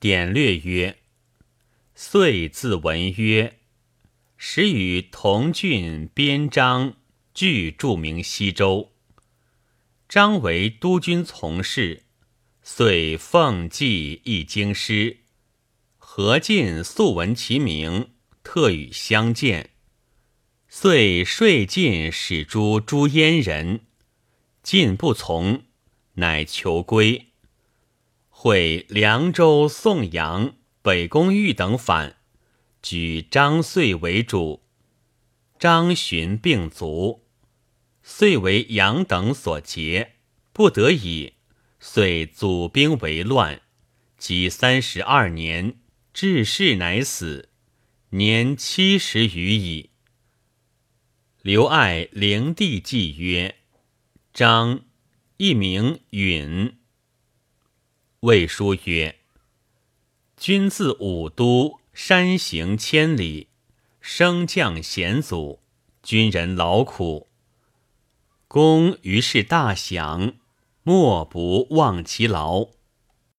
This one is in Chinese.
典略曰：遂自闻曰，始与同郡边章俱著名西周。张为督军从事，遂奉祭一京师。何进素闻其名，特与相见。遂说进使诸朱燕人，进不从，乃求归。会凉州、宋阳、北宫玉等反，举张遂为主。张巡病卒，遂为杨等所劫，不得已，遂祖兵为乱。及三十二年，致仕乃死，年七十余矣。刘爱灵帝记曰：张，一名允。魏书曰：“君自武都，山行千里，升降险阻，军人劳苦。公于是大享，莫不忘其劳。